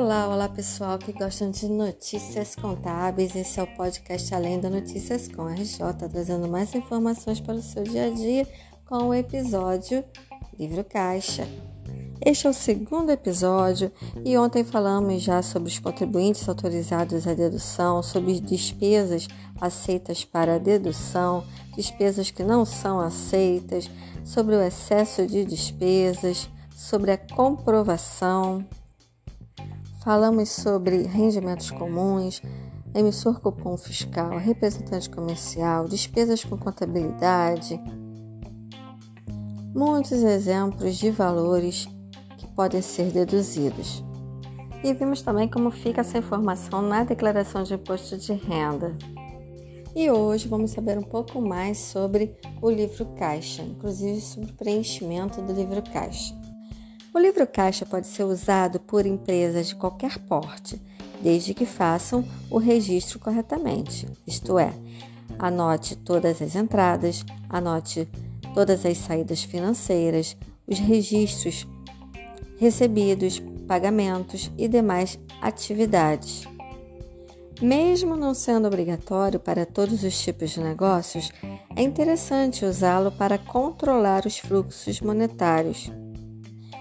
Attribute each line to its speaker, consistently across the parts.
Speaker 1: Olá, olá pessoal que gostam de notícias contábeis. Esse é o podcast Além da Notícias com RJ, trazendo mais informações para o seu dia a dia com o episódio Livro Caixa. Este é o segundo episódio e ontem falamos já sobre os contribuintes autorizados à dedução, sobre despesas aceitas para dedução, despesas que não são aceitas, sobre o excesso de despesas, sobre a comprovação. Falamos sobre rendimentos comuns, emissor cupom fiscal, representante comercial, despesas com contabilidade. Muitos exemplos de valores que podem ser deduzidos. E vimos também como fica essa informação na declaração de imposto de renda. E hoje vamos saber um pouco mais sobre o livro caixa, inclusive sobre o preenchimento do livro caixa. O livro caixa pode ser usado por empresas de qualquer porte, desde que façam o registro corretamente, isto é, anote todas as entradas, anote todas as saídas financeiras, os registros recebidos, pagamentos e demais atividades. Mesmo não sendo obrigatório para todos os tipos de negócios, é interessante usá-lo para controlar os fluxos monetários.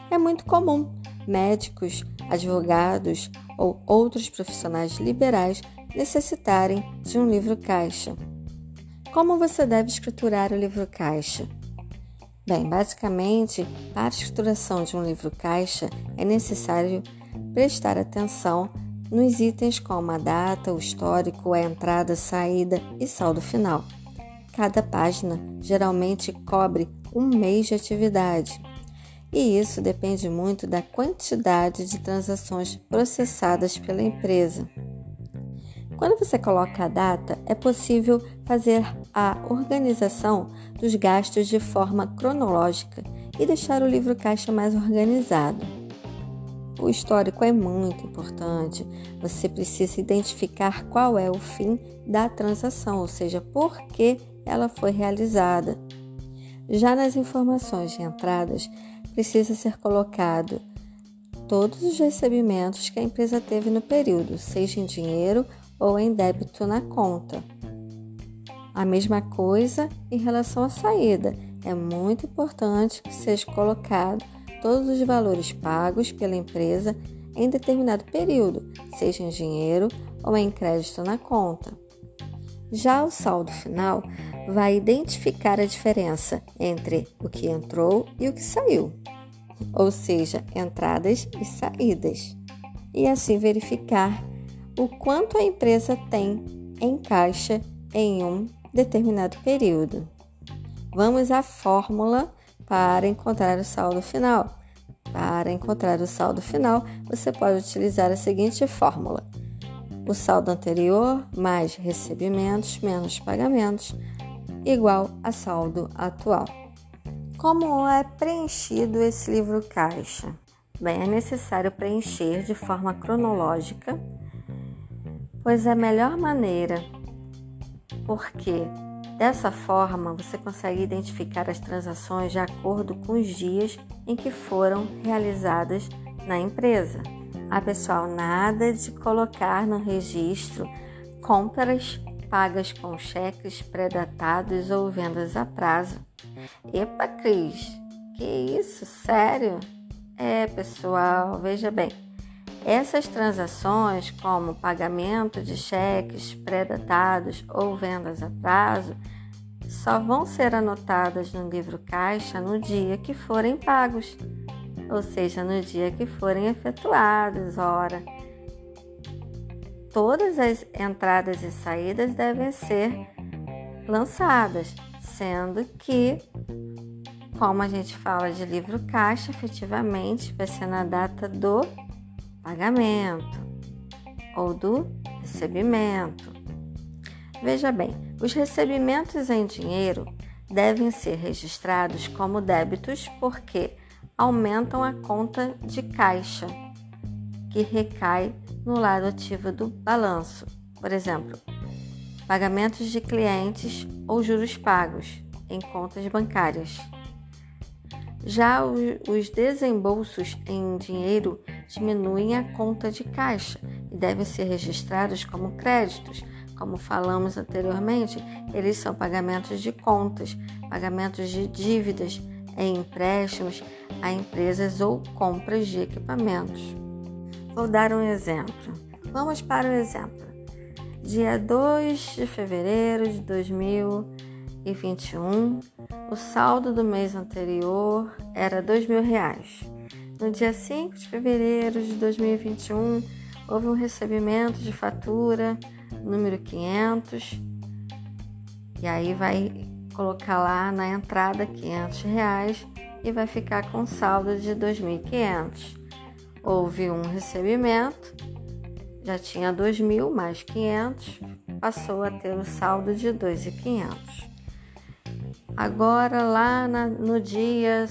Speaker 1: É muito comum médicos, advogados ou outros profissionais liberais necessitarem de um livro caixa. Como você deve escriturar o livro caixa? Bem, basicamente, para a escrituração de um livro caixa é necessário prestar atenção nos itens como a data, o histórico, a entrada, saída e saldo final. Cada página geralmente cobre um mês de atividade e isso depende muito da quantidade de transações processadas pela empresa. Quando você coloca a data, é possível fazer a organização dos gastos de forma cronológica e deixar o livro caixa mais organizado. O histórico é muito importante. Você precisa identificar qual é o fim da transação, ou seja, por que ela foi realizada. Já nas informações de entradas, precisa ser colocado todos os recebimentos que a empresa teve no período, seja em dinheiro ou em débito na conta. A mesma coisa em relação à saída. É muito importante que seja colocado todos os valores pagos pela empresa em determinado período, seja em dinheiro ou em crédito na conta. Já o saldo final vai identificar a diferença entre o que entrou e o que saiu, ou seja, entradas e saídas, e assim verificar o quanto a empresa tem em caixa em um determinado período. Vamos à fórmula para encontrar o saldo final. Para encontrar o saldo final, você pode utilizar a seguinte fórmula: o saldo anterior mais recebimentos menos pagamentos igual a saldo atual. Como é preenchido esse livro caixa? Bem, é necessário preencher de forma cronológica, pois é a melhor maneira, porque dessa forma você consegue identificar as transações de acordo com os dias em que foram realizadas na empresa. Ah, pessoal, nada de colocar no registro compras pagas com cheques pré-datados ou vendas a prazo. Epa, Cris, que isso? Sério? É, pessoal, veja bem. Essas transações, como pagamento de cheques pré-datados ou vendas a prazo, só vão ser anotadas no livro caixa no dia que forem pagos ou seja, no dia que forem efetuados. Ora, todas as entradas e saídas devem ser lançadas, sendo que, como a gente fala de livro caixa, efetivamente vai ser na data do pagamento ou do recebimento. Veja bem, os recebimentos em dinheiro devem ser registrados como débitos porque aumentam a conta de caixa, que recai no lado ativo do balanço. Por exemplo, pagamentos de clientes ou juros pagos em contas bancárias. Já os desembolsos em dinheiro diminuem a conta de caixa e devem ser registrados como créditos. Como falamos anteriormente, eles são pagamentos de contas, pagamentos de dívidas em empréstimos a empresas ou compras de equipamentos. Vou dar um exemplo. Vamos para o exemplo. Dia 2 de fevereiro de 2021, o saldo do mês anterior era R$ mil reais. No dia 5 de fevereiro de 2021, houve um recebimento de fatura número 500 e aí vai colocar lá na entrada 500 reais e vai ficar com saldo de 2.500. Houve um recebimento, já tinha 2.000 mais 500, passou a ter o saldo de 2.500. Agora lá na, no dia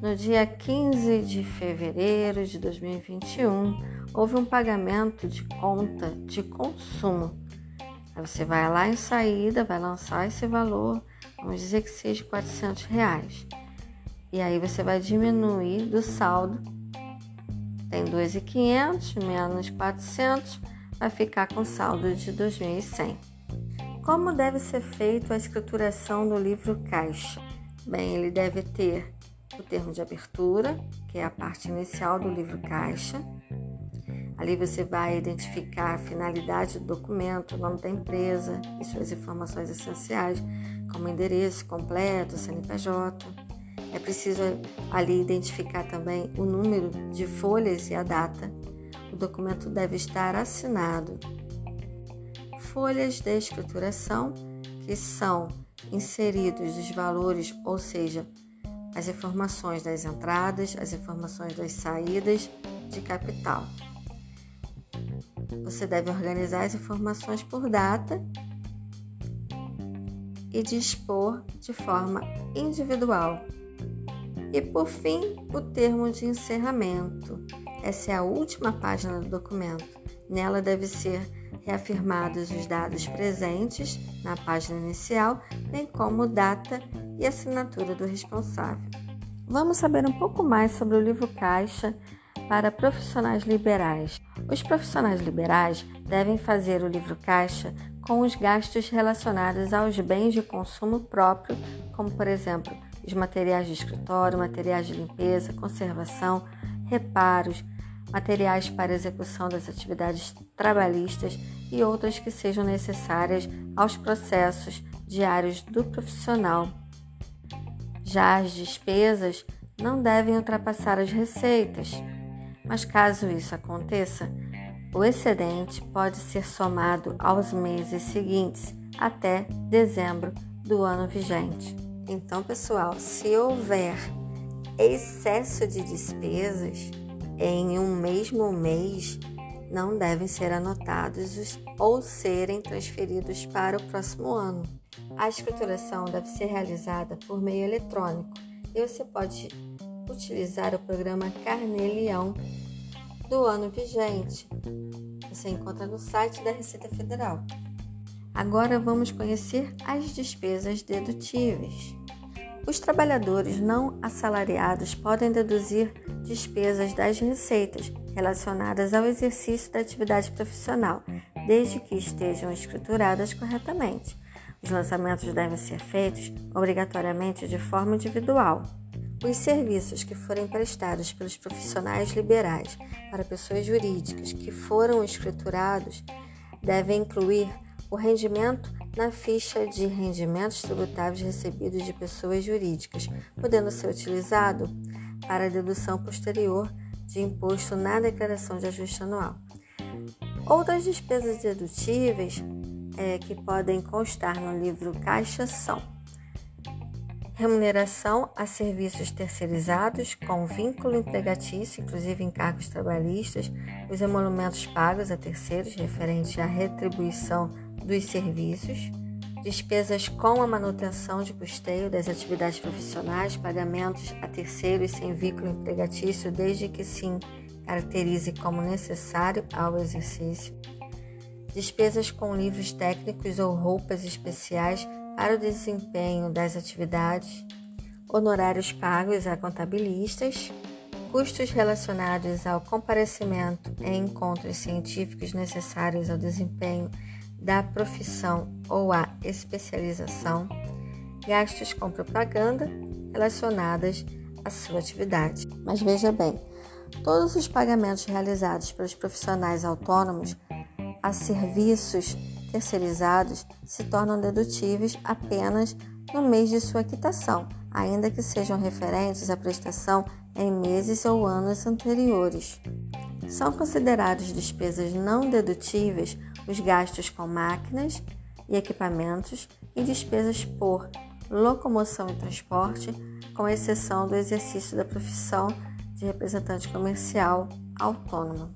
Speaker 1: no dia 15 de fevereiro de 2021, houve um pagamento de conta de consumo. Você vai lá em saída, vai lançar esse valor, vamos dizer que seja 400 reais. E aí você vai diminuir do saldo. Tem 2.500 menos 400, vai ficar com saldo de 2.100. Como deve ser feita a escrituração do livro caixa? Bem, ele deve ter o termo de abertura, que é a parte inicial do livro caixa. Ali você vai identificar a finalidade do documento, o nome da empresa e suas informações essenciais, como endereço completo, CNPJ. É preciso ali identificar também o número de folhas e a data. O documento deve estar assinado. Folhas de escrituração, que são inseridos os valores, ou seja, as informações das entradas, as informações das saídas de capital. Você deve organizar as informações por data e dispor de forma individual. E por fim, o termo de encerramento. Essa é a última página do documento. Nela deve ser reafirmados os dados presentes na página inicial, bem como data e assinatura do responsável. Vamos saber um pouco mais sobre o livro caixa para profissionais liberais. Os profissionais liberais devem fazer o livro caixa com os gastos relacionados aos bens de consumo próprio, como por exemplo, os materiais de escritório, materiais de limpeza, conservação, reparos, materiais para execução das atividades trabalhistas e outras que sejam necessárias aos processos diários do profissional. Já as despesas não devem ultrapassar as receitas, mas caso isso aconteça, o excedente pode ser somado aos meses seguintes até dezembro do ano vigente. Então, pessoal, se houver excesso de despesas em um mesmo mês, não devem ser anotados ou serem transferidos para o próximo ano. A escrituração deve ser realizada por meio eletrônico e você pode utilizar o programa Carnelião do ano vigente. Você encontra no site da Receita Federal. Agora vamos conhecer as despesas dedutíveis. Os trabalhadores não assalariados podem deduzir despesas das receitas relacionadas ao exercício da atividade profissional, desde que estejam escrituradas corretamente. Os lançamentos devem ser feitos obrigatoriamente de forma individual. Os serviços que forem prestados pelos profissionais liberais para pessoas jurídicas que foram escriturados devem incluir o rendimento na ficha de rendimentos tributáveis recebidos de pessoas jurídicas, podendo ser utilizado para dedução posterior de imposto na declaração de ajuste anual. Outras despesas dedutíveis é, que podem constar no livro Caixa são remuneração a serviços terceirizados com vínculo empregatício, inclusive encargos trabalhistas, os emolumentos pagos a terceiros referente à retribuição dos serviços, despesas com a manutenção de custeio das atividades profissionais, pagamentos a terceiros sem vínculo empregatício, desde que sim caracterize como necessário ao exercício, despesas com livros técnicos ou roupas especiais para o desempenho das atividades, honorários pagos a contabilistas, custos relacionados ao comparecimento em encontros científicos necessários ao desempenho da profissão ou à especialização, gastos com propaganda relacionadas à sua atividade. Mas veja bem, todos os pagamentos realizados pelos profissionais autônomos a serviços terceirizados se tornam dedutíveis apenas no mês de sua quitação, ainda que sejam referentes à prestação em meses ou anos anteriores. São considerados despesas não dedutíveis os gastos com máquinas e equipamentos e despesas por locomoção e transporte, com exceção do exercício da profissão de representante comercial autônomo.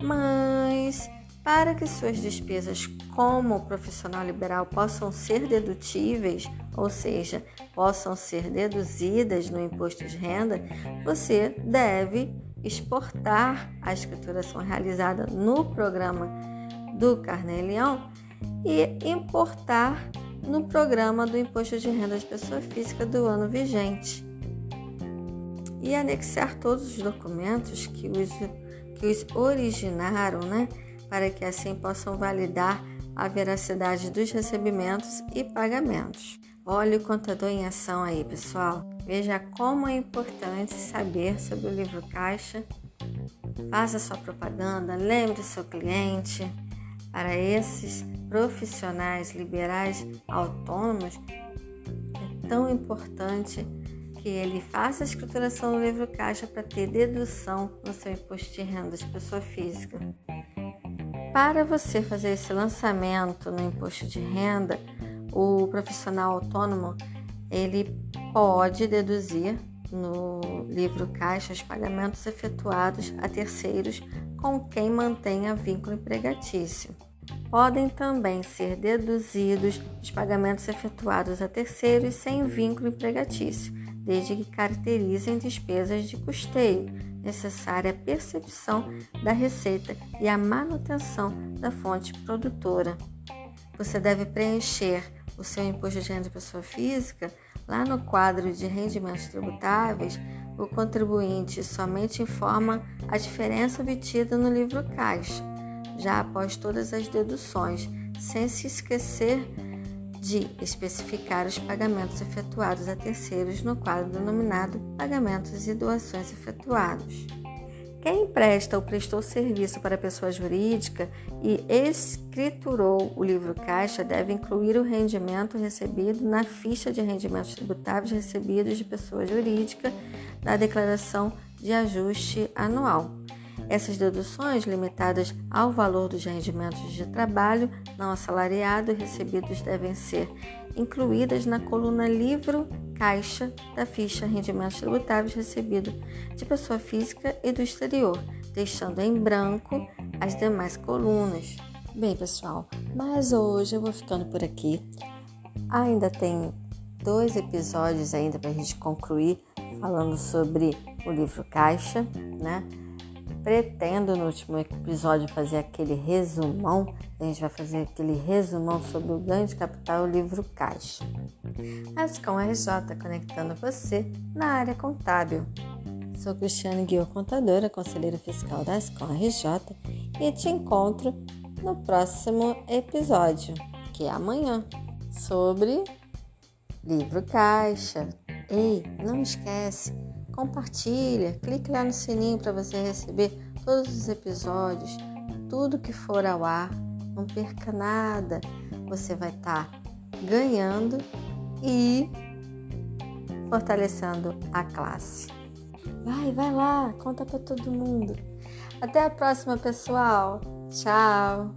Speaker 1: Mas, para que suas despesas como profissional liberal possam ser dedutíveis, ou seja, possam ser deduzidas no imposto de renda, você deve exportar a escrituração realizada no programa do Carnê-Leão e importar no programa do Imposto de Renda de Pessoa Física do ano vigente. E anexar todos os documentos que os, que os originaram, né, para que assim possam validar a veracidade dos recebimentos e pagamentos. Olha o contador em ação aí, pessoal. Veja como é importante saber sobre o livro caixa. Faça sua propaganda, lembre seu cliente. Para esses profissionais liberais autônomos, é tão importante que ele faça a escrituração do livro caixa para ter dedução no seu imposto de renda de pessoa física. Para você fazer esse lançamento no imposto de renda, o profissional autônomo ele pode deduzir no livro caixa os pagamentos efetuados a terceiros com quem mantenha vínculo empregatício. Podem também ser deduzidos os pagamentos efetuados a terceiros sem vínculo empregatício, desde que caracterizem despesas de custeio, necessária à percepção da receita e à manutenção da fonte produtora. Você deve preencher o seu imposto de renda de pessoa física lá no quadro de rendimentos tributáveis o contribuinte somente informa a diferença obtida no livro caixa, já após todas as deduções, sem se esquecer de especificar os pagamentos efetuados a terceiros no quadro denominado Pagamentos e Doações Efetuados. Quem presta ou prestou serviço para pessoa jurídica e escriturou o livro caixa deve incluir o rendimento recebido na ficha de rendimentos tributáveis recebidos de pessoa jurídica da declaração de ajuste anual. Essas deduções, limitadas ao valor dos rendimentos de trabalho não assalariado recebidos, devem ser incluídas na coluna livro caixa da ficha rendimentos tributáveis recebido de pessoa física e do exterior, deixando em branco as demais colunas. Bem, pessoal, mas hoje eu vou ficando por aqui. Ainda tem dois episódios ainda para a gente concluir falando sobre o livro Caixa, né? Pretendo no último episódio fazer aquele resumão. A gente vai fazer aquele resumão sobre o ganho de capital o livro Caixa. Ascom RJ conectando você na área contábil. Sou Cristiane Guiô, contadora, conselheira fiscal da Ascom RJ e te encontro no próximo episódio, que é amanhã, sobre livro caixa. Ei, não esquece, compartilha, clique lá no sininho para você receber todos os episódios, tudo que for ao ar, não perca nada. Você vai estar tá ganhando e fortalecendo a classe. Vai, vai lá, conta para todo mundo. Até a próxima, pessoal. Tchau.